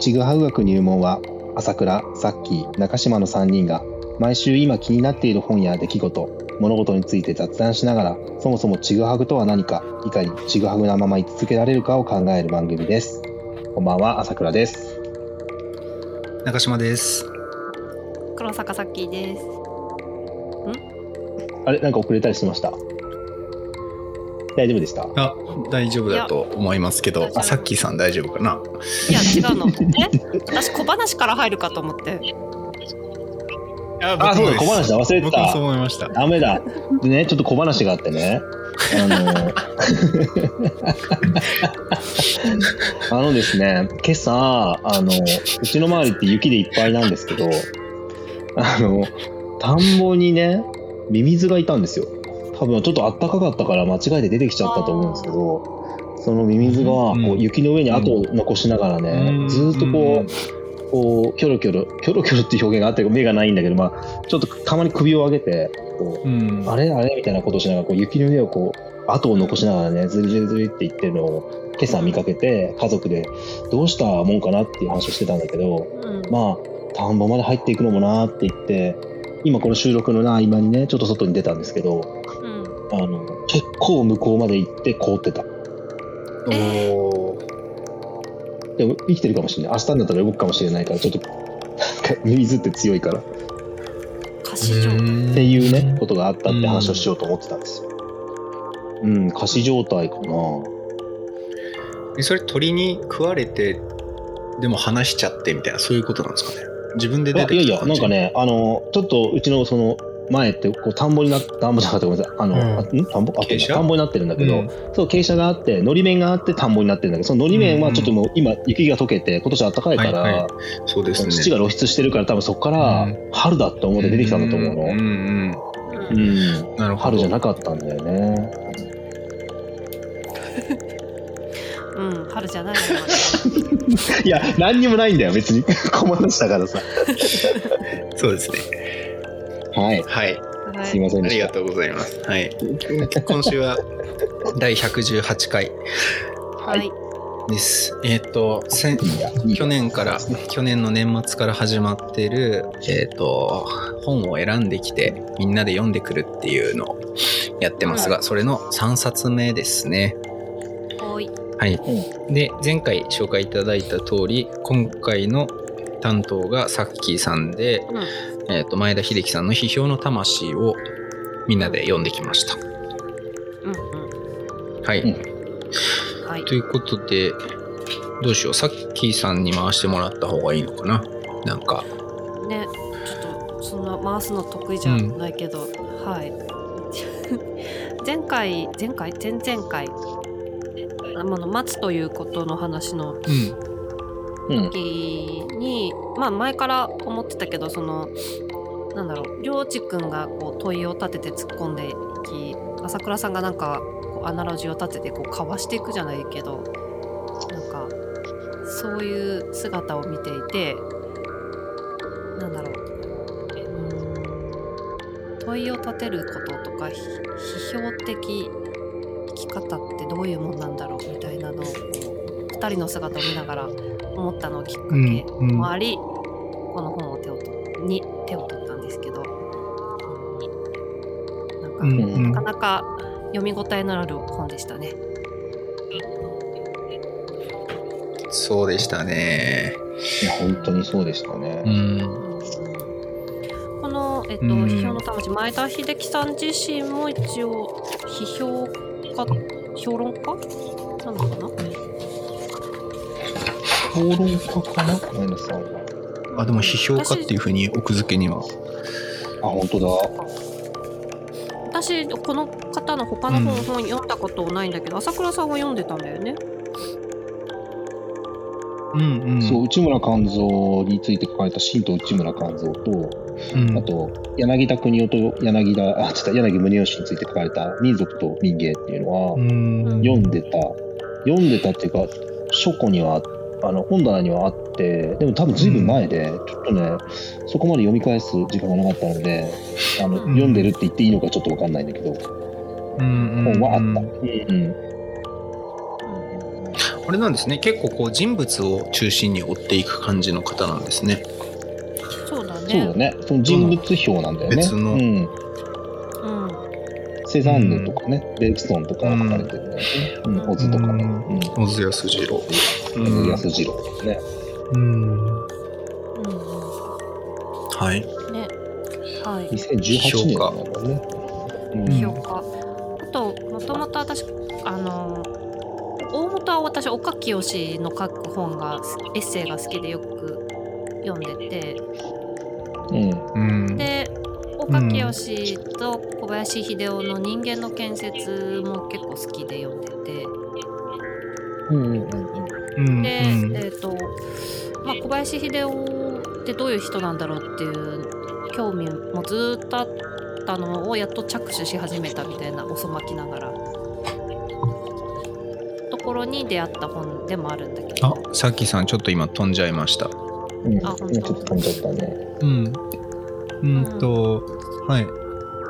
ちぐはぐ学入門は朝倉、さっき、中島の3人が毎週今気になっている本や出来事、物事について雑談しながらそもそもちぐはぐとは何か、いかにちぐはぐなまま居続けられるかを考える番組です。こんばんは、朝倉です。中島です。黒坂さっきーです。あれ、なんか遅れたりしました大丈夫でした？あ、大丈夫だと思いますけど、さっきさん大丈夫かな？いや違うの。え、私小話から入るかと思って。ああ、そうだ、小話だ、忘れて僕もそうた。思いました。ダメだ。でね、ちょっと小話があってね。あの、あのですね、今朝、あの、うちの周りって雪でいっぱいなんですけど、あの、田んぼにね、ミミズがいたんですよ。多分ちょっと暖かかったから間違えて出てきちゃったと思うんですけど、そのミミズがこう雪の上に跡を残しながらね、うんずーっとこう、こう、キョロキョロ、キョロキョロっていう表現があって目がないんだけど、まあ、ちょっとたまに首を上げて、こう、うん。あれあれみたいなことをしながら、こう雪の上をこう、跡を残しながらね、ずりずりずりって言ってるのを、今朝見かけて、家族でどうしたもんかなっていう話をしてたんだけど、うん。まあ、田んぼまで入っていくのもなーって言って、今この収録のな合間にね、ちょっと外に出たんですけど、うん。あの、結構向こうまで行って凍ってた。おーでも生きてるかもしれない。明日になったら動くかもしれないから、ちょっと、なんか水って強いから。っ歌詞上。うんていうね、ことがあったって話をしようと思ってたんですよ。うん、仮死状態かな。えそれ鳥に食われて、でも話しちゃってみたいな、そういうことなんですかね。自分で出てあいやいや、なんか。ね、あの、ちょっとうちのその前ってこう田んぼになって、田んぼじゃなかったごめんなさい、あの、うん田んぼ？あ傾斜？田んぼになってるんだけど、うんそう、傾斜があって、のり面があって田んぼになってるんだけど、そののり面はちょっともう今、雪が溶けて、今年暖かいから、はいはそうですね。土が露出してるから、多分そこからうん春だって思って出てきたんだと思うの。うんうん。なるほど。春じゃなかったんだよね。うん。春じゃないよ。いや、何にもないんだよ、別に。小話だからさ。そうですね。はい。はい。ますいませんありが。とうございます。はい。今週は第118回はい。です。えっ、と、先いいやいいや去年から、去年の年末から始まってる、えっ、と、本を選んできて、みんなで読んでくるっていうのをやってますが、それの3冊目ですね。はい。で、前回紹介いただいた通り、今回の担当がさっきーさんで、うん。えっ、と、前田秀樹さんの批評の魂をみんなで読んできました。うん。うん。はい。うんはいと。いうことで、どうしよう。さっきーさんに回してもらった方がいいのかな？なんか。ね。ちょっとそんな回すの得意じゃないけど、はい。前回前回？前々回？あの待つということの話のうん。うん。まあ前から思ってたけどそのなんだろうりょうちくんがこう問いを立てて突っ込んでいき朝倉さんがなんかこうアナロジーを立ててこうかわしていくじゃないけどなんかそういう姿を見ていてなんだろううん問いを立てることとか批評的生き方ってどういうもんなんだろうみたいなのを2人の姿を見ながら思ったのをきっかけうんもあり、この本を手をとに手を取ったんですけど、なんか、うんうんなかなか読み応えのある本でしたね。そうでしたね。いや、本当にそうでしたね。うん。この、えっとうん批評の魂前田秀樹さん自身も一応批評家評論家評論家かな？前田さんは。あ、でも批評家っていうふうに奥付けには。あ、本当だ。私この方の他の本,、うん本読んだことないんだけど朝倉さんは読んでたんだよね。うんうん。そう、内村勘三について書かれた新と内村勘三と、うん。あと、柳田国夫と柳田、あ、ちょっと柳宗悦について書かれた民族と民芸っていうのは、うん。読んでた。読んでたっていうか、書庫には、あの、本棚にはあって、でも多分ずいぶん前で、ちょっとね、そこまで読み返す時間がなかったので、あの、うん読んでるって言っていいのかちょっとわかんないんだけど、うんうん本はあった。うんうんうん。ああれなんですね結構こう人物を中心に追っていく感じの方なんですねそうだそうだね。ね。その人物表なんだよね。別のうん。うん。セザンヌとかね、ベルクストンとかが書かれてるんだよね。うん、オズとかね。うん。小津安二郎小津安二郎とかね。うんうんはいうん。ね。はい。2018年なんだね。うん評価。あと、もともと私、あの、大元は私、岡清の書く本が、エッセイが好きでよく読んでて、うん。うんで、岡清と小林秀夫の人間の建設も結構好きで読んでて、うんうんうんうんで、うん。えっ、と、まあ、小林秀夫ってどういう人なんだろうっていう興味もずーっとあったのをやっと着手し始めたみたいな遅まきながら。ところに出会った本でもあるんだけど。あさっきさんちょっと今飛んじゃいました。うん。今あ本当。ちょっと飛んじゃったね。うん。うんとはい。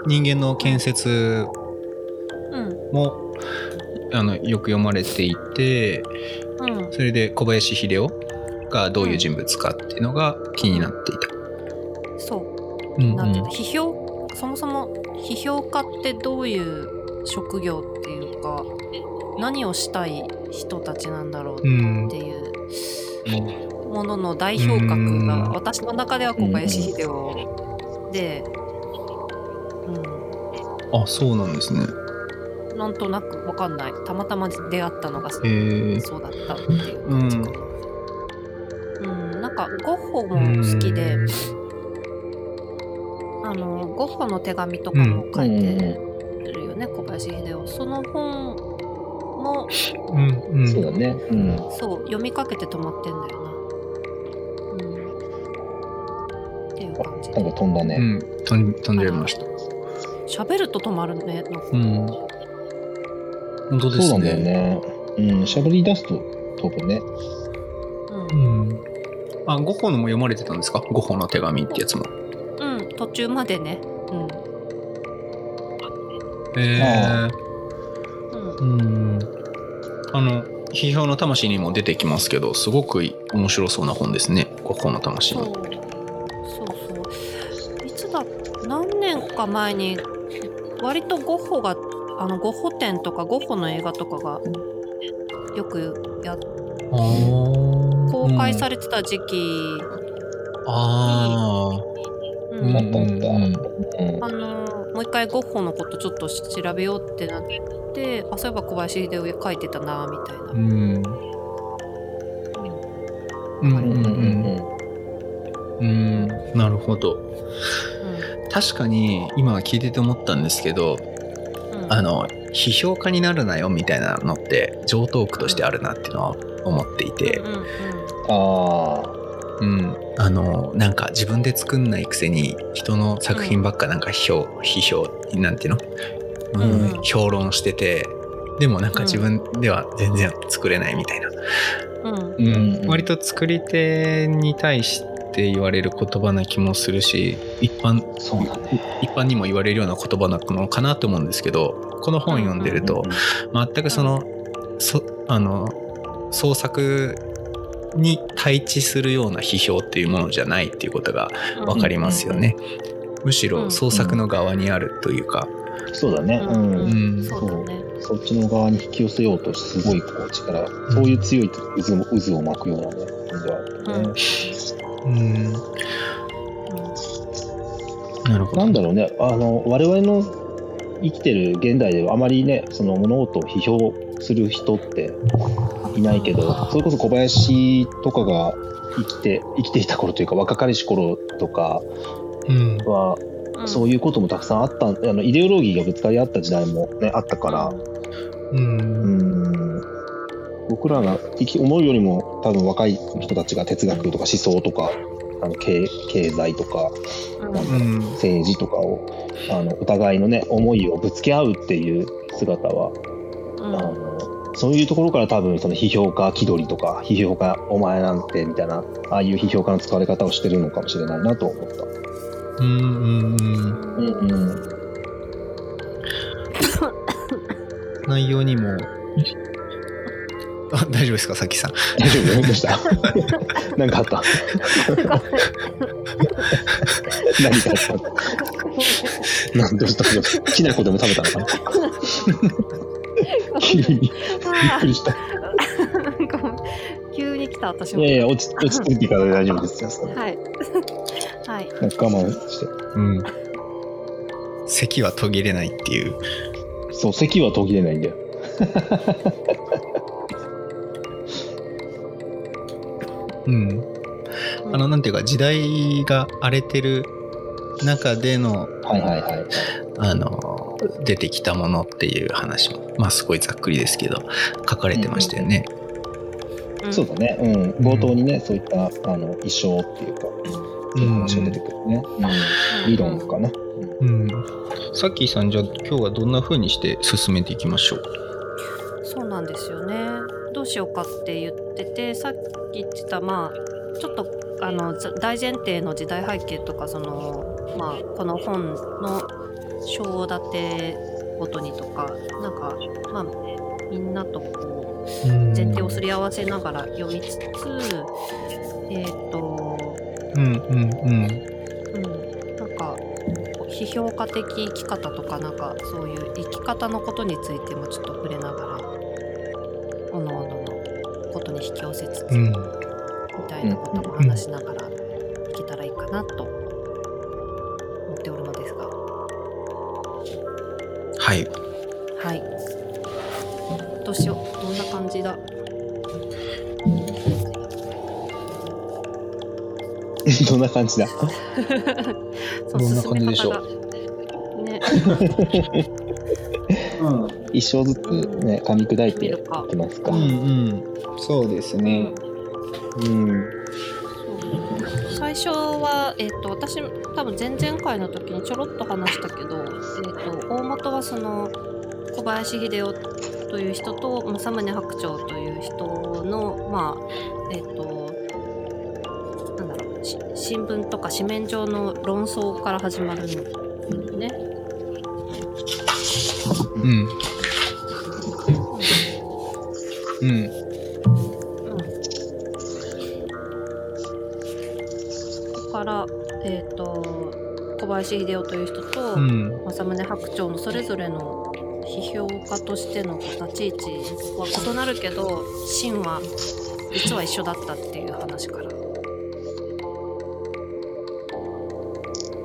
人間の建設うん。もあのよく読まれていてうん。それで小林秀夫がどういう人物かっていうのが気になっていた。そう。うんなんていうの批評？そもそも批評家ってどういう職業っていうか何をしたい人たちなんだろうっうんていうものの代表格うんが私の中では小林秀夫で、あそうなんですね。うん、なんとなくわかんないたまたま出会ったのがそうだったっていう感じかな。うん、なんかゴッホも好きで、あのゴッホの手紙とかも書いてるよね、小林秀夫。その本もうんうんそうだね。うん。そう読みかけて止まってんだよな。うん、っていう感じなんか飛んだね。うん飛ん飛んじゃいました。喋ると止まるね。なんかうん本当ですそうなんだよね。ね。うん。喋り出すと飛ぶね。うんうんあゴッホのも読まれてたんですか？ゴッホの手紙ってやつも。うん、途中までね。うん。えうんうんあの批評の魂にも出てきますけどすごく面白そうな本ですねゴッホの魂そうの。そうそういつだ何年か前に割とゴッホがあのゴッホ展とかゴッホの映画とかがよくや公開されれてた時期、あうん。あったあった。うん。うん。あのもう一回ゴッホのことちょっと調べようってなってあそういえば小林秀夫書いてたなみたいな。あ、うんうんうん。なるほど。う確かに今聞いてて思ったんですけどあの批評家になるなよみたいなのって常套句としてあるなっていうのは思っていて。うんうんうん。ああ。うん、あのなんか自分で作んないくせに人の作品ばっかなんか批評、批評なんていうの、うんうん。評論しててでもなんか自分では全然作れないみたいな、うんうん。うん。割と作り手に対して言われる言葉な気もするし一般そうだね。一般にも言われるような言葉なのかなと思うんですけどこの本読んでると全くそのそあの創作に対峙するような批評っていうものじゃないっていうことが分かりますよね。むしろ創作の側にあるというか。そうだね。う。うんうんんそうそっちの側に引き寄せようとすごいこう力、そういう強い渦も渦を巻くようなね、感じはあるよね。うんなるほど。なんだろうね、あの我々の生きてる現代ではあまりね、その物事を批評する人っていないけど、それこそ小林とかが生きて生きていた頃というか、若かりし頃とかうん。は、うん。そういうこともたくさんあった、あのイデオロギーがぶつかり合った時代もね、あったから、ううんん、僕らが生き思うよりも多分若い人たちが哲学とか思想とか、あの経経済とか、うん。なん政治とかをあのお互いのね思いをぶつけ合うっていう姿は、うん。あのそういうところから多分その批評家気取りとか批評家お前なんてみたいなああいう批評家の使われ方をしてるのかもしれないなと思った。うんうん。うんうん。うん。内容にもあ大丈夫ですかさきさん。大丈夫どうした何かあった。何かあった。なんどうしたどうした。きな粉でも食べたのかな。急にびっくりした。なん。か急に来た私も。いやいや、落ち落ち着いてから大丈夫ですよ。はい。はい。なんか我慢して。うん。咳は途切れないっていう。そう、咳は途切れないんだよ。うんあのなんていうか時代が荒れてる中でのはいはいはい。あの出てきたものっていう話もまあすごいざっくりですけど書かれてましたよね。うんそうだね。うん。冒頭にね、そういった、あの、衣装っていうか、そういう話が出てくるね。うん。理論かな。うん、さっきさんじゃあ今日はどんな風にして進めていきましょう？そうなんですよねどうしようかって言っててさっき言ってたまあちょっとあのざ大前提の時代背景とかそのまあこの本の章立てごとにとかなんかまあみんなとこう前提をすり合わせながら読みつつえっ、とうんうんうん。うん。なんか批評家的生き方とかなんかそういう生き方のことについてもちょっと触れながらうん。みたいなことも話しながらいけたらいいかなと思っておるのですが。はい。はい。どうしよう。どんな感じだ？どんな感じだ？そどんな感じでしょう？うね一生ずつね、噛み砕いていきますか。んそうですね。うん。最初は、えー、と私多分前々回の時にちょろっと話したけど、えー、と大元はその小林秀夫という人と政宗白鳥という人のまあえっ、となんだろうし新聞とか紙面上の論争から始まるんだよね。うん。うん小林秀夫という人と、うん政宗白鳥のそれぞれの批評家としての立ち位置は異なるけど芯は実は一緒だったっていう話から。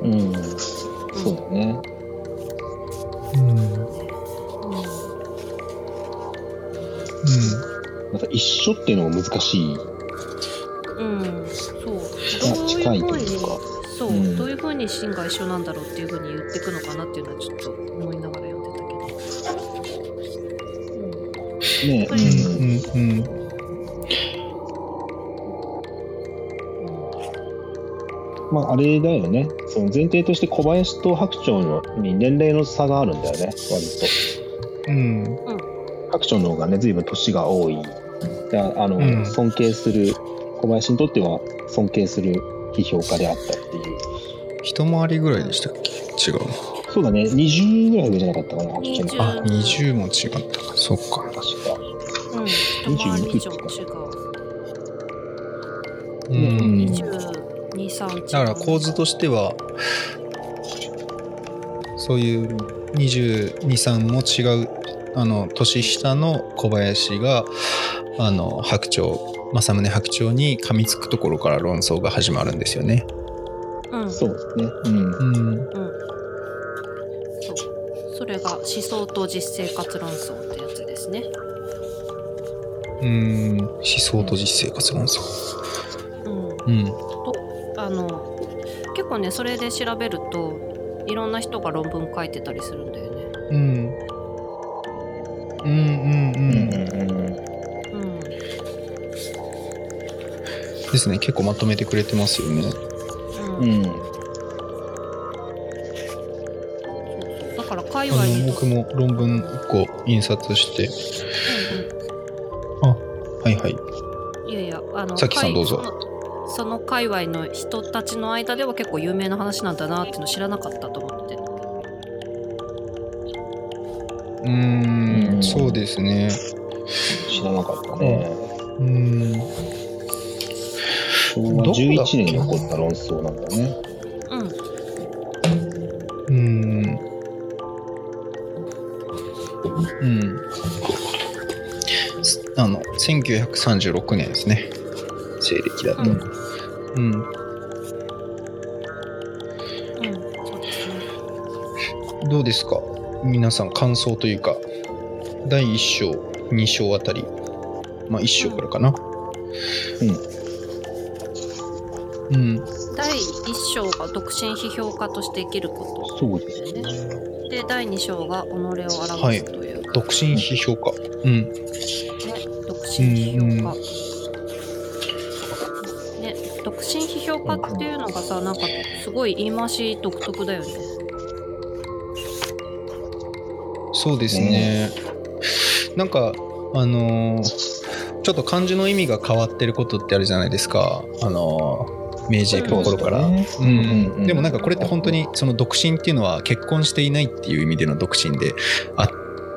うん。そうだね。うんまた一緒っていうのが難しい。まああれだよね。その前提として小林と白鳥のに年齢の差があるんだよね、割うん。と。白鳥の方がね、随分年が多い。だあの、うん。尊敬する、小林にとっては尊敬する批評家であったっていう。一回りぐらいでしたっけ？違うそうだね、20ぐらい上じゃなかったかな、白鳥。の20あ20も違った。かそっか。確か。うん、一回り以22、3だから構図としてはそういう223も違うあの年下の小林があの白鳥政宗白鳥に噛みつくところから論争が始まるんですよね。うん、そうですね。うん。うん、うん。そう。それが思想と実生活論争ってやつですね。うん思想と実生活論争。うん。うんとあの結構ねそれで調べるといろんな人が論文書いてたりするんだよね。うんうんうんうんうんうん。ですね結構まとめてくれてますよね。うん。うん。だから界あ隈に僕も論文1個印刷してうんあはいはいうん、いやいやあのさきさんどうぞ界その界隈の人たちの間では結構有名な話なんだなっていうの知らなかったと思って。うーん。うん。そうですね。知らなかったね。うん。昭和11年に起こった論争なんだね。うん。うん。うん。あの1936年ですね。西暦だとうんうん。うん。そうですねどうですか？皆さん感想というか第1章2章あたり。まあ1章からかな。うん。第1章が独身批評家として生きるこそうですね。で第2章が己を表はいすというか、独身批評家。うん。ね、独身批評家、ね、独身批評家っていうのがさなんかすごい言い回し独特だよねそうですね。なんかあのーちょっと漢字の意味が変わってることってあるじゃないですか。あのー明治の頃から。そうんねうんうんでもなんかこれって本当にその独身っていうのは結婚していないっていう意味での独身であっ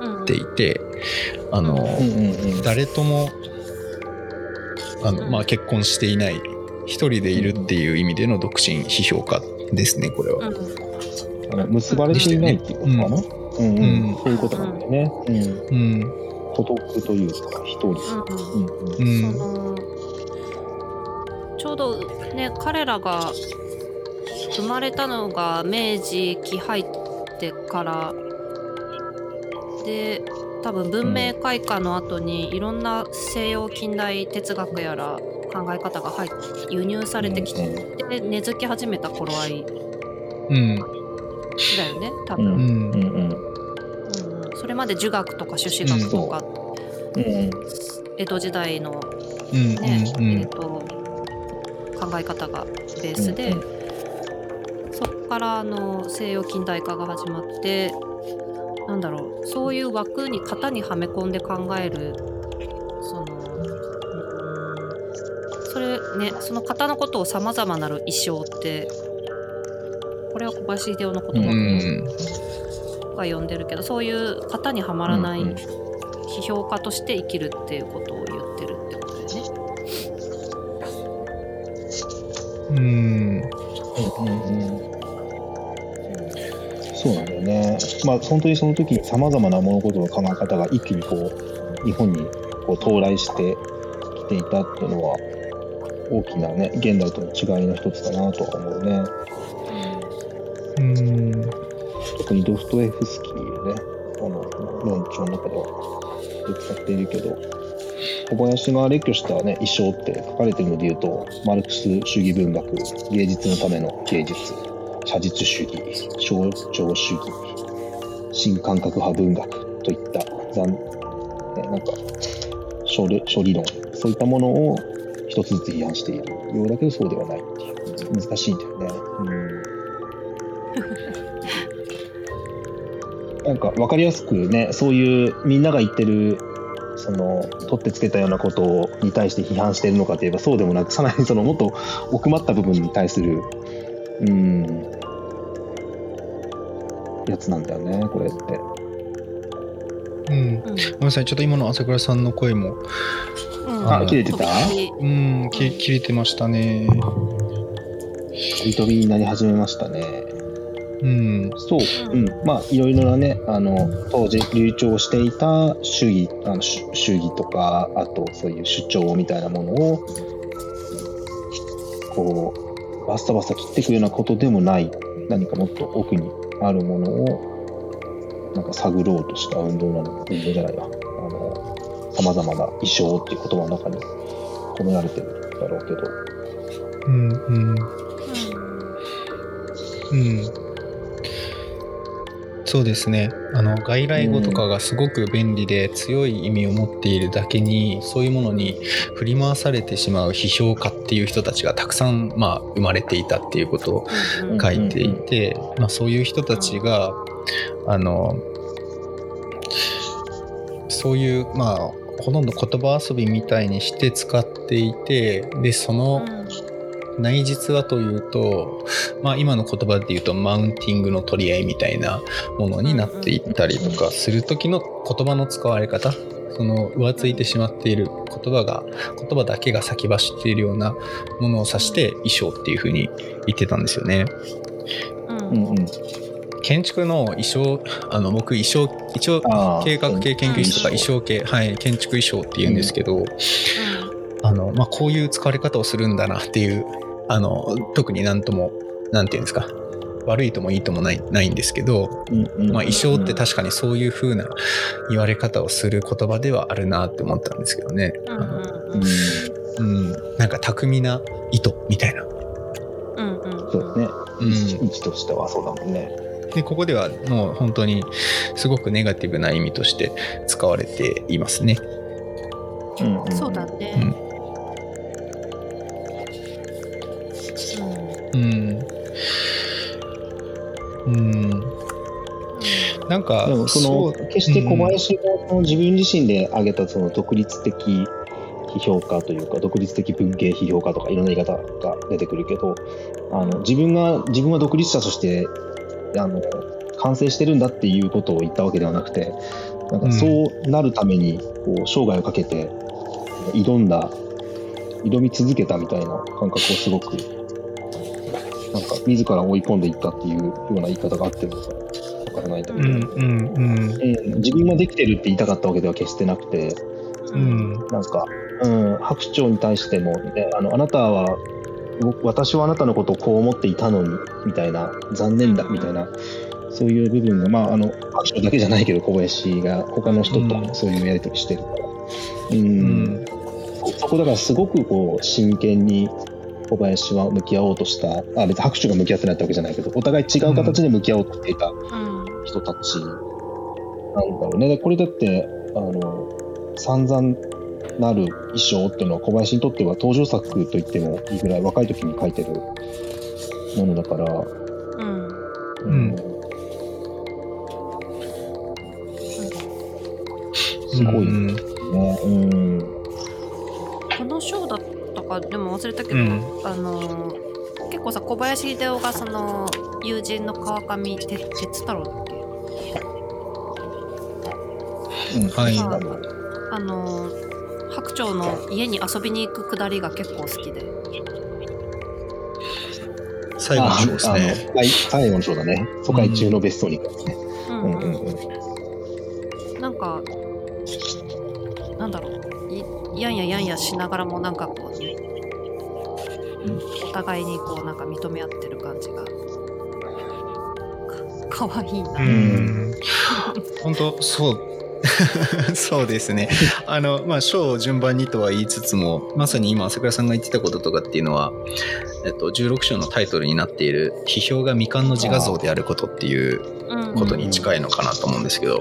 うんていて、あのーうんうんうん。誰ともあの、まあ、結婚していない一人でいるっていう意味での独身批評家ですねこれは。うんあの結ばれていないっていうことかな？うんうんうんそういうことなんだよね。うん。うん孤独というか、一人。うんうんうんうんそのちょうどね彼らが生まれたのが明治期入ってからで多分文明開化の後にいろんな西洋近代哲学やら考え方が入っ輸入されてきて、で根付き始めた頃合いうん。だよね多分、うん。うんそれまで儒学とか朱子学とか、うん。江戸時代のうんねうん。えー、と考え方がベースで、うんそこからあの西洋近代化が始まってなんだろうそういう枠に型にはめ込んで考えるねその型のことをさまざまなる意匠ってこれは小林秀夫の言葉うんが呼んでるけど、そういう型にはまらない批評家として生きるっていうことを言ってるってことだよね。うんうんうんそうなんだよね。まあ本当にその時にさまざまな物事の考え方が一気にこう日本にこう到来してきていたっていうのは大きなね現代との違いの一つだなとは思うね。うん特にドストエフスキーねあの論調の中では使っているけど小林が列挙したね一生って書かれてるので言うとマルクス主義文学芸術のための芸術写実主義象徴主義新感覚派文学といった残、ね、なんか処理処理論そういったものを一つずつ批判しているようだけどそうではないっていう難しいんだよね。うんなんか分かりやすくねそういうみんなが言ってるその取ってつけたようなことに対して批判しているのかといえばそうでもなくさらにそのもっと奥まった部分に対するうんやつなんだよねこれって。うんうんごめんなさいちょっと今の朝倉さんの声もうん。あ切れてた？うんき切れてましたね。飛び飛びになり始めましたね。うん。そう、うん、まあいろいろなねあの当時流暢していた主義あの主主義とかあとそういう主張みたいなものをこうバッサバサ切っていくようなことでもない何かもっと奥にあるものをなんか探ろうとした運動なの運動じゃないわさまざまな衣装っていう言葉の中に込められてるんだろうけど。うんうん。うん。そうですね。あの外来語とかがすごく便利で強い意味を持っているだけにそういうものに振り回されてしまう批評家っていう人たちがたくさん、まあ、生まれていたっていうことをうん。うん書いていて、まあ、そういう人たちがあのそういうまあほとんど言葉遊びみたいにして使っていてでその内実はというと、まあ、今の言葉で言うとマウンティングの取り合いみたいなものになっていったりとかする時の言葉の使われ方。その浮ついてしまっている言葉が言葉だけが先走っているようなものを指して衣装っていうふうに言ってたんですよね。うん。うんうん建築の衣装あの僕衣装一応計画系研究室とか衣装系はい建築衣装って言うんですけど、あのまあ、こういう使われ方をするんだなっていうあの特になんともなんていうんですか悪いともいいともないないんですけど、うんうんまあ、衣装って確かにそういう風な言われ方をする言葉ではあるなって思ったんですけどね。うんあのうん。うん、なんか巧みな糸みたいな。うんうんそうですね。うん。位置としてはそうだもんね。でここではもう本当にすごくネガティブな意味として使われていますね。うんんそうだね。うんうん。うん。なんかでもそのう決して小林が自分自身で挙げたその独立的批評家というか独立的文芸批評家とかいろんな言い方が出てくるけどあの自分が自分は独立者としてあの完成してるんだっていうことを言ったわけではなくてなんかそうなるためにこう生涯をかけて挑んだ挑み続けたみたいな感覚をすごくなんか自ら追い込んでいったっていうような言い方があってるのかわからないんだけど。うんうんうん。うん、自分はできてるって言いたかったわけでは決してなくて、うん。なんか、うん、白鳥に対しても、ね、あのあなたは、僕私はあなたのことをこう思っていたのに、みたいな、残念だ、みたいな、そういう部分が、まあ、あの、白鳥だけじゃないけど、小林が他の人とうん。そういうやりとりしてるから。うん、うん。そこだからすごくこう、真剣に小林は向き合おうとした、あ、別に白鳥が向き合ってないってわけじゃないけど、お互い違う形で向き合おうとしていたうん。人たちなんだろうね。でこれだって、あの、散々なる衣装っていうのは小林にとっては登場作と言ってもいいぐらい若い時に書いてるものだから、うん。うん。すごいうんね。うん。この章だったかでも忘れたけど、うん。あの結構さ小林秀夫がその友人の川上哲哲太郎だっけ？うん。はい。あのあの家に遊びに行くくだりが結構好きで最後の章ですね。あのはい最後の章だね。疎開中の別荘に行くやつね。うんうんうんうん。なんかなんだろういやんややんやしながらもなんかこう、お互いにこうなんか認め合ってる感じがかかわいいな、うん本当そう そうですね。あのまあ章を順番にとは言いつつもまさに今朝倉さんが言ってたこととかっていうのは、えっと、16章のタイトルになっている「批評が未完の自画像であること」っていううん。ことに近いのかなと思うんですけど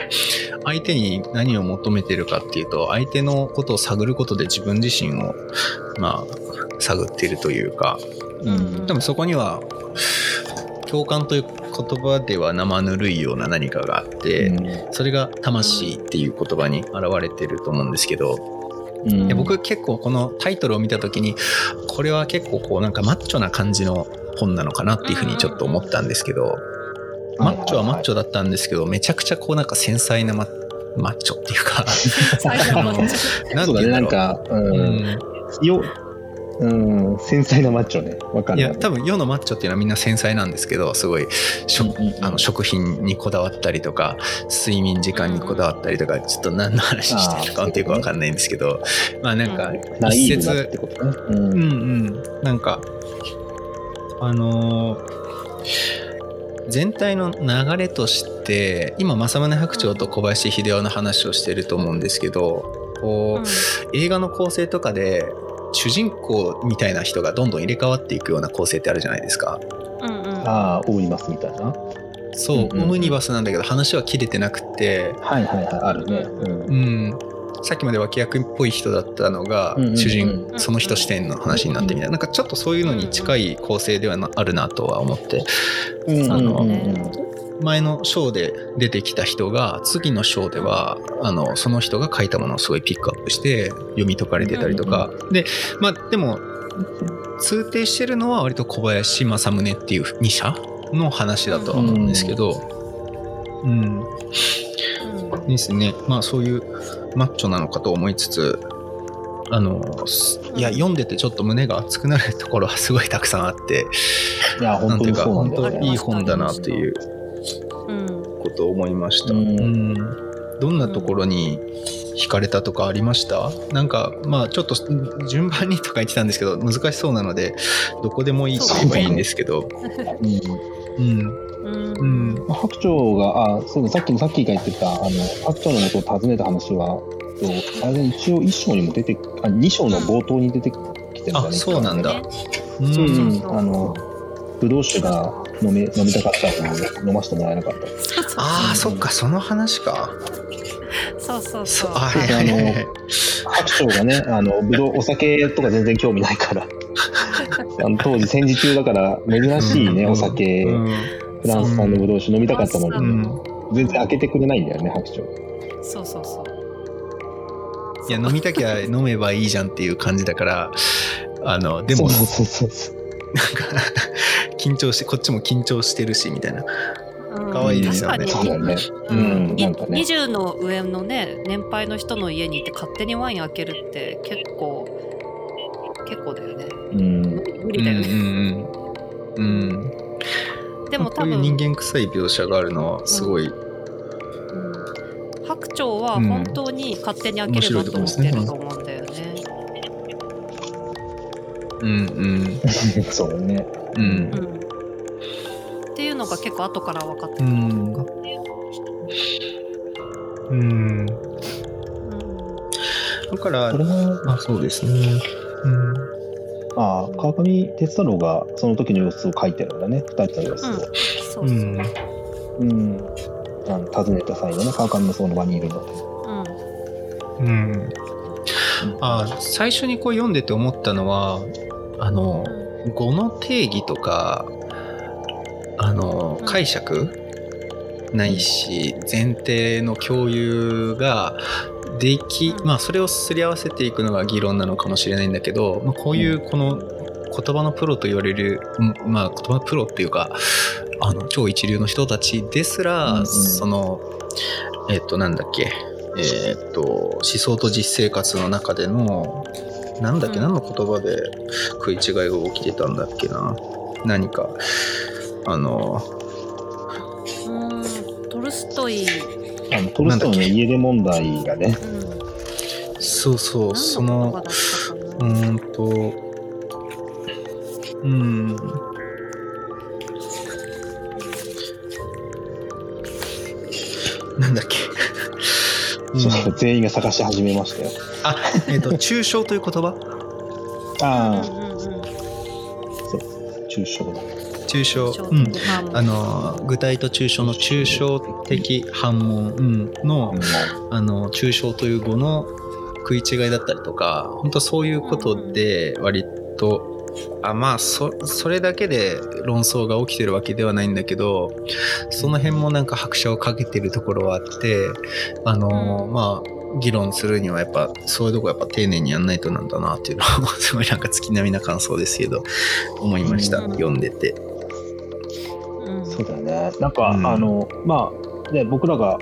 相手に何を求めてるかっていうと相手のことを探ることで自分自身をまあ探っているというかうん。でもそこには共感という言葉では生ぬるいような何かがあって、それが魂っていう言葉に現れてると思うんですけど、うん。僕結構このタイトルを見た時にこれは結構こうなんかマッチョな感じの本なのかなっていうふうにちょっと思ったんですけど、マッチョはマッチョだったんですけどめちゃくちゃこうなんか繊細なママッチョっていうか なんうだね、なん言うんだろう。か、う、うんうん、繊細なマッチョね。わかる。いや多分世のマッチョっていうのはみんな繊細なんですけどすごい食あの食品にこだわったりとか睡眠時間にこだわったりとかちょっと何の話してるのかっていうか分かんないんですけどまあなんか一ーブなっ節てことね。ううん。うんなんかあのー全体の流れとして今政宗白鳥と小林秀夫の話をしてると思うんですけどこう、映画の構成とかで主人公みたいな人がどんどん入れ替わっていくような構成ってあるじゃないですか。うんうん。ああ、オムニバスみたいな。そう、うんうんうん。オムニバスなんだけど話は切れてなくて、はいはいはい、あるね。うん。うん、さっきまで脇役っぽい人だったのがうんうんうん。主人、その人視点の話になってみたいな。なんかちょっとそういうのに近い構成ではなあるなとは思って。うんそうだうん。ね前のショーで出てきた人が次のショーではあのその人が書いたものをすごいピックアップして読み解かれてたりとか、でまあでも通底してるのは割と小林正宗っていう2社の話だとは思うんですけど、うん、うん。ですね。まあそういうマッチョなのかと思いつつ、あの、すいや、読んでてちょっと胸が熱くなるところはすごいたくさんあって、いや、本当になんていうか、本そうなんだいい本だなっていう。うんことを思いました。ううんん。どんなところに惹かれたとかありました？なんか、まあちょっと順番にとか言ってたんですけど、難しそうなので、どこでもいいと言えばいいんですけど、う んうん。うんうん。まあ白鳥が、あ、そうだ、さっきもさっきが言ってた、あの、白鳥のことを尋ねた話は、とあれ一応一章にも出て、あ、二章の冒頭に出てきてるんじゃないあそうなんだねううんん。そうそうあの、ブドウ酒が飲め飲みたかったのに飲ませてもらえなかった。そうそうああ、そっか、その話か。そうそうそうそあはいはいはいはい。白鳥がね、あの、ぶどう、お酒とか全然興味ないから、あの当時戦時中だから珍しいね、うんお酒、うんフランス産のぶどう酒飲みたかったのうに、うん。全然開けてくれないんだよね、白鳥。そうそうそういや、飲みたきゃ飲めばいいじゃんっていう感じだから、あの、でも、そうそうそうそう。なんか、緊張して、こっちも緊張してるし、みたいな。うん可愛いですよねそうだよね。ううんん、なんかね。20の上のね年配の人の家に行って勝手にワイン開けるって結構結構だよねうん。無理だよね、うんうん。でも多分こういう人間臭い描写があるのは、すごい、うん白鳥は本当に勝手に開ければと思ってると思うんだよね。うんうん。そうね。うんうんっていうのが結構後から分かってくるうん。うん。うんだからこれ、も、まあそうですね。うん。ああ、川上哲太郎がその時の様子を書いてるんだね、二人の様子を。そううそう、ん。うん。あの訪ねた際のね、川上もその場にいるので。うんうん。あ最初にこう読んでて思ったのは、あの、語の定義とか、あのうん解釈？ないし前提の共有ができうんまあそれをすり合わせていくのが議論なのかもしれないんだけど、まあ、こういうこの言葉のプロと言われる、うんまあ言葉のプロっていうかあの超一流の人たちですら、うんうん。そのえっ、となんだっけ？えっ、と思想と実生活の中でのなんだっけ、うん。何の言葉で食い違いが起きてたんだっけな？何かあのうんトルストイ、あのトルストイの家出問題がね、うん、そうそうそのうんとうん。なんだっけ、うん。そう全員が探し始めましたよ。あえっ、と 抽象という言葉？ああ、うんうんうん抽象だ。抽象うん。まああの具体と抽象の抽象的反問、うん、のあの抽象という語の食い違いだったりとか本当そういうことで割とあまあそそれだけで論争が起きてるわけではないんだけどその辺もなんか拍車をかけてるところはあってあの、うん。まあ議論するにはやっぱそういうとこやっぱ丁寧にやんないとなんだなっていうのは すごいなんか月並みな感想ですけど思いました、うん。読んでて。なんか、うん。あの、まあ、ね、僕らが、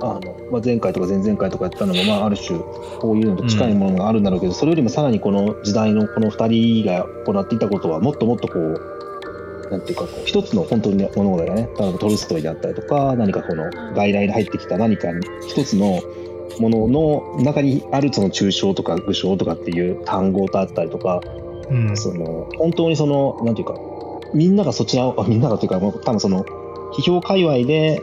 あの、まあ、前回とか前々回とかやったのも、まあ、ある種、こういうのと近いものがあるんだろうけど、それよりもさらにこの時代のこの二人が行っていたことは、もっともっとこう、なんていうか、こう一つの本当にね、物事がね、例えばトルストイであったりとか、何かこの外来で入ってきた何か一つのものの中にあるその抽象とか具象とかっていう単語だったりとか、うん。その本当にそのなんていうかみんながそちらをあみんながというか多分その批評界隈で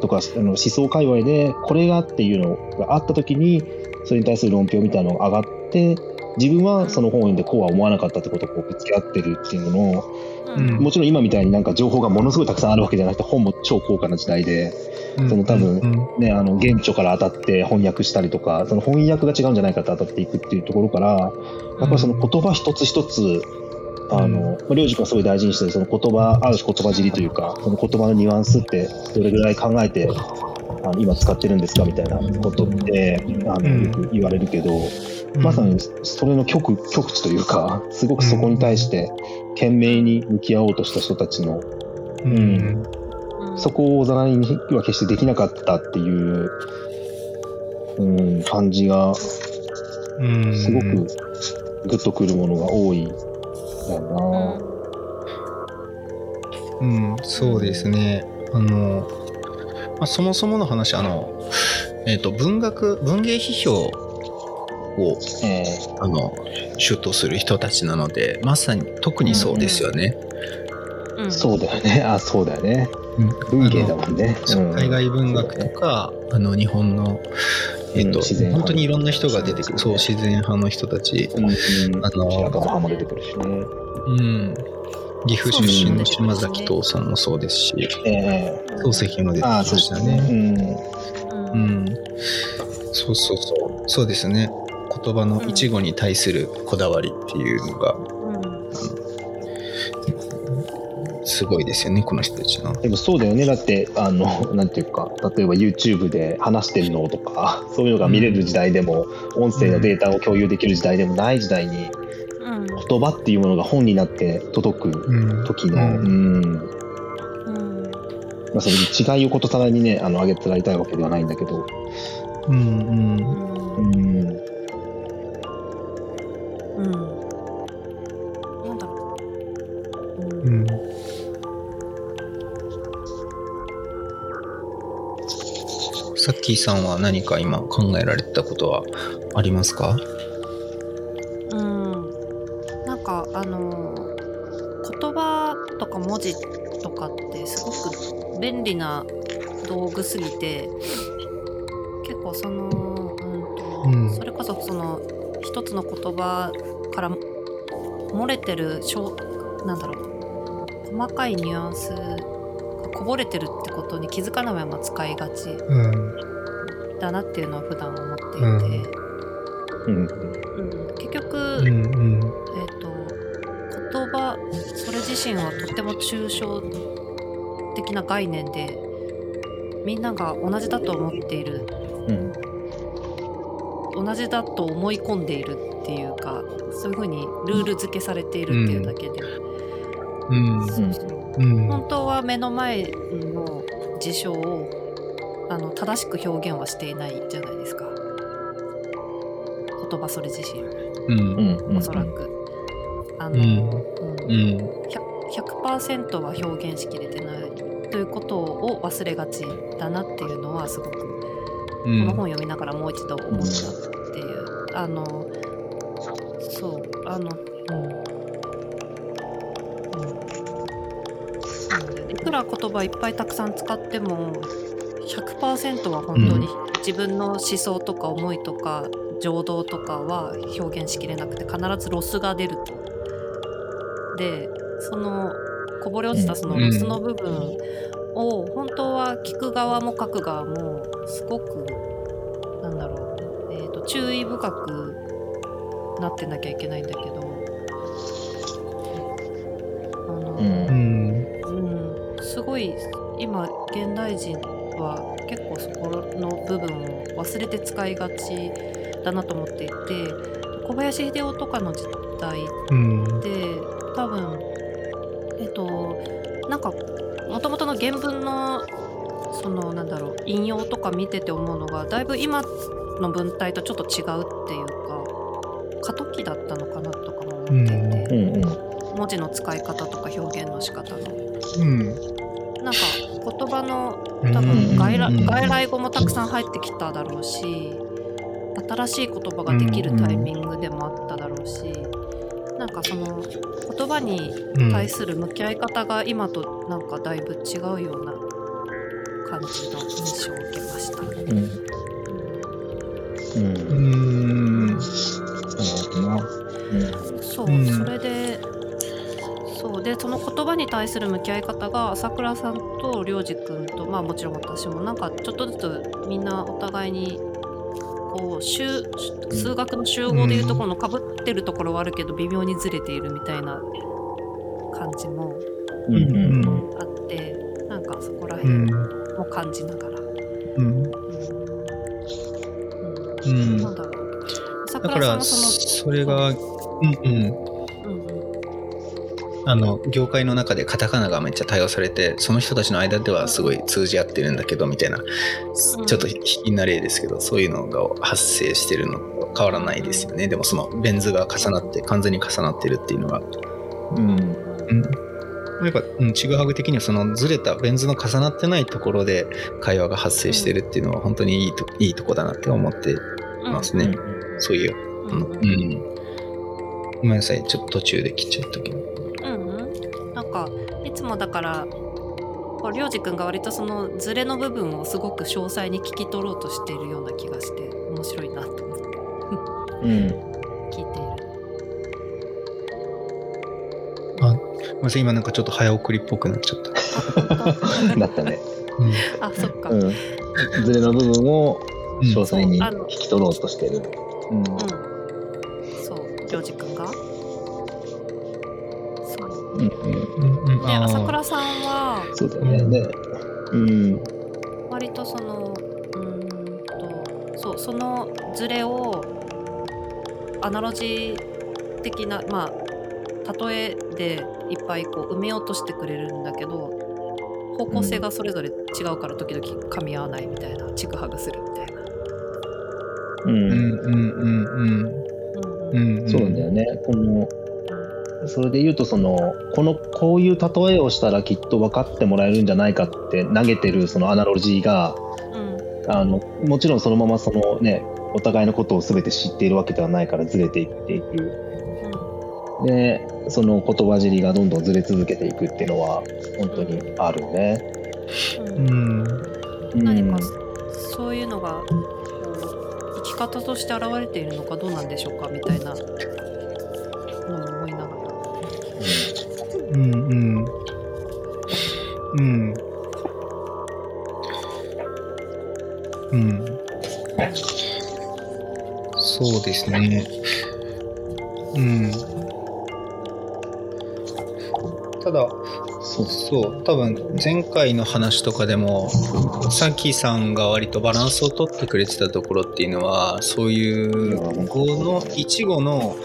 とかあの思想界隈でこれがっていうのがあった時にそれに対する論評みたいなのが上がって自分はその本を読んでこうは思わなかったってことをこうぶつけ合ってるっていうののうん。もちろん今みたいになんか情報がものすごいたくさんあるわけじゃなくて本も超高価な時代で、その多分うん。ね、あの原著から当たって翻訳したりとかその翻訳が違うんじゃないかと当たっていくっていうところからやっぱりその言葉一つ一つあの、まあ、領事君はすごい大事にしてるその言葉ある種言葉尻というかその言葉のニュアンスってどれぐらい考えてあの今使ってるんですかみたいなことってあのうん。よく言われるけど、まさにそれの極極地というかすごくそこに対して懸命に向き合おうとした人たちのうん。うんそこをおざなりには決してできなかったっていううん、感じがうん。すごくグッとくるものが多いだようん、そうですね。あの、まあ、そもそもの話、あの、えっ、と、文学、文芸批評を、な。えあの、主とする人たちなので、まさに、特にそうですよね。うんーそうだよね。あ、そうだよね。うん文芸だもんね。うん海外文学とか、あの、日本の、えっ、と、うん。自然派。本当にいろんな人が出てくる、そう、自然派の人たち、うん、うん、あの白川も出てくるしね。うん、岐阜出身の島崎藤さんもそうですし、ええ。漱石も出てきああ、まそうでしたね。すね。ううんん、そうそうそう。そうですね。言葉の一語に対するこだわりっていうのがすごいですよねこの人たちの。でもそうだよね。だって、あの、なんていうか、例えば YouTube で話してるのとか、そういうのが見れる時代でも、音声のデータを共有できる時代でもない時代に、うん言葉っていうものが本になって届くうん時の、ううん。ん、うん。まあ、それに違いをことさらにね、あの、あげてらいたいわけではないんだけど、うんうん。うん、うん。なんだろう。うんさっきーさんは何か今考えられてたことはありますか？うん。なんかあの言葉とか文字とかってすごく便利な道具すぎて結構その、うんとうん。それこそその一つの言葉から漏れてるしょうなんだろう細かいニュアンスがこぼれてるってことに気づかないまま使いがちうん。だなっていうのは普段思っていて、うん、うん結局、うんうん。えっ、と言葉それ自身はとっても抽象的な概念でみんなが同じだと思っている。うん、同じだと思い込んでいるっていうかそういうふうにルール付けされているっていうだけで、うん。そうそううん。本当は目の前の事象をあの正しく表現はしていないじゃないですか。言葉それ自身。うん。うん、おそらく。あの、うん。うん。うん。100%は表現しきれてないということを忘れがちだなっていうのはすごくこうん。の本読みながらもう一度思ったっていう、あのそう。あのうん、な言葉いっぱいたくさん使っても100%は本当に自分の思想とか思いとか情動とかは表現しきれなくて必ずロスが出ると。でそのこぼれ落ちたそのロスの部分を本当は聞く側も書く側もすごくなんだろう、えー、と注意深くなってなきゃいけないんだけどあの、うんうん現代人は結構そこの部分を忘れて使いがちだなと思っていて小林秀夫とかの時代うん。で多分えっとなんかもともとの原文のそのなんだろう引用とか見てて思うのがだいぶ今の文体とちょっと違うっていうか過渡期だったのかなとかも思っていて、うん、うん、文字の使い方とか表現の仕方の。うん。なんか言葉のうん。多分外来,、うん外来語もたくさん入ってきただろうし新しい言葉ができるタイミングでもあっただろうし、なんかその言葉に対する向き合い方が今となんかだいぶ違うような感じの印象を受けました。うん、ううん、うん、そう、うん。それでそうでその言葉に対する向き合い方が朝倉さんと良二君とまあもちろん私もなんかちょっとずつみんなお互いにこう集数学の集合でいうところのかぶってるところはあるけど微妙にずれているみたいな感じもあってなんかそこら辺うん。も感じながら、うん。うん。うん。なんだろう。朝そのそれがうんうんああの業界の中でカタカナがめっちゃ対応されてその人たちの間ではすごい通じ合ってるんだけどみたいなちょっと卑近な例ですけどそういうのが発生してるのと変わらないですよね。でもそのベン図が重なって完全に重なってるっていうのがうん。うん。やっぱ、うん、ちぐはぐ的にはそのずれたベン図の重なってないところで会話が発生してるっていうのは本当にいいといいとこだなって思ってますね、そういう、うん。うん。うん、ごめんなさい。ちょっと途中で切っちゃったけど。うんうんなんかいつもだからこうりょうじくんが割とそのズレの部分をすごく詳細に聞き取ろうとしているような気がして面白いなと思ってうん聞いている。あごめんなさい今なんかちょっと早送りっぽくなっちゃった、だったね。あそっか、うん。ズレの部分を詳細にそうあの引き取ろうとしてる。うん。うん、そう、りょうじくんが？そう。うんうん。うんうんで、朝倉さんは、そうだよね。で、うん。割とその、うーんと、そう、そのズレを、アナロジー的な、まあ、例えでいっぱいこう埋めようとしてくれるんだけど、方向性がそれぞれ違うから時々噛み合わないみたいな、ちぐはぐするみたいな。うんうんうんうんうんうんそうなんだよね。この、それで言うと、その、この、こういう例えをしたらきっと分かってもらえるんじゃないかって投げてるそのアナロジーが、うんあの、もちろんそのままそのね、お互いのことを全て知っているわけではないからずれていっていく。で、その言葉尻がどんどんずれ続けていくっていうのは、本当にあるね。うんうんうんうん何かそういうのが生き方として現れているのかどうなんでしょうかみたいなのも思いながら。うん。うん。うんうんそうですね。うん。ただそうそう多分前回の話とかでもさきさんが割とバランスを取ってくれてたところっていうのはそういう語の一語の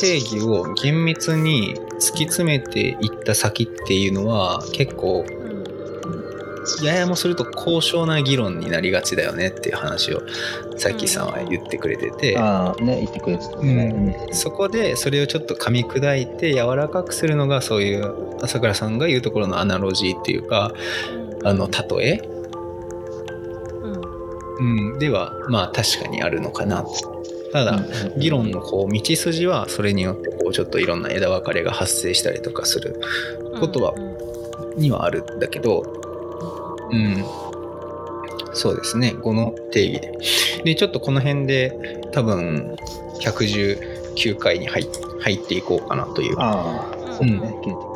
定義を厳密に突き詰めていった先っていうのは結構ややもすると高尚な議論になりがちだよねっていう話をさきさんは言ってくれてて、ああ、ね、言ってくれてたね。そこでそれをちょっと噛み砕いて柔らかくするのがそういう朝倉さんが言うところのアナロジーっていうかあの例え、うん。うん、ではまあ確かにあるのかなただ、うん議論のこう道筋はそれによってこうちょっといろんな枝分かれが発生したりとかすることはにはあるんだけどうん。そうですね。語の定義で。でちょっとこの辺で多分119回に入っていこうかなという。ああ、そうね、切れて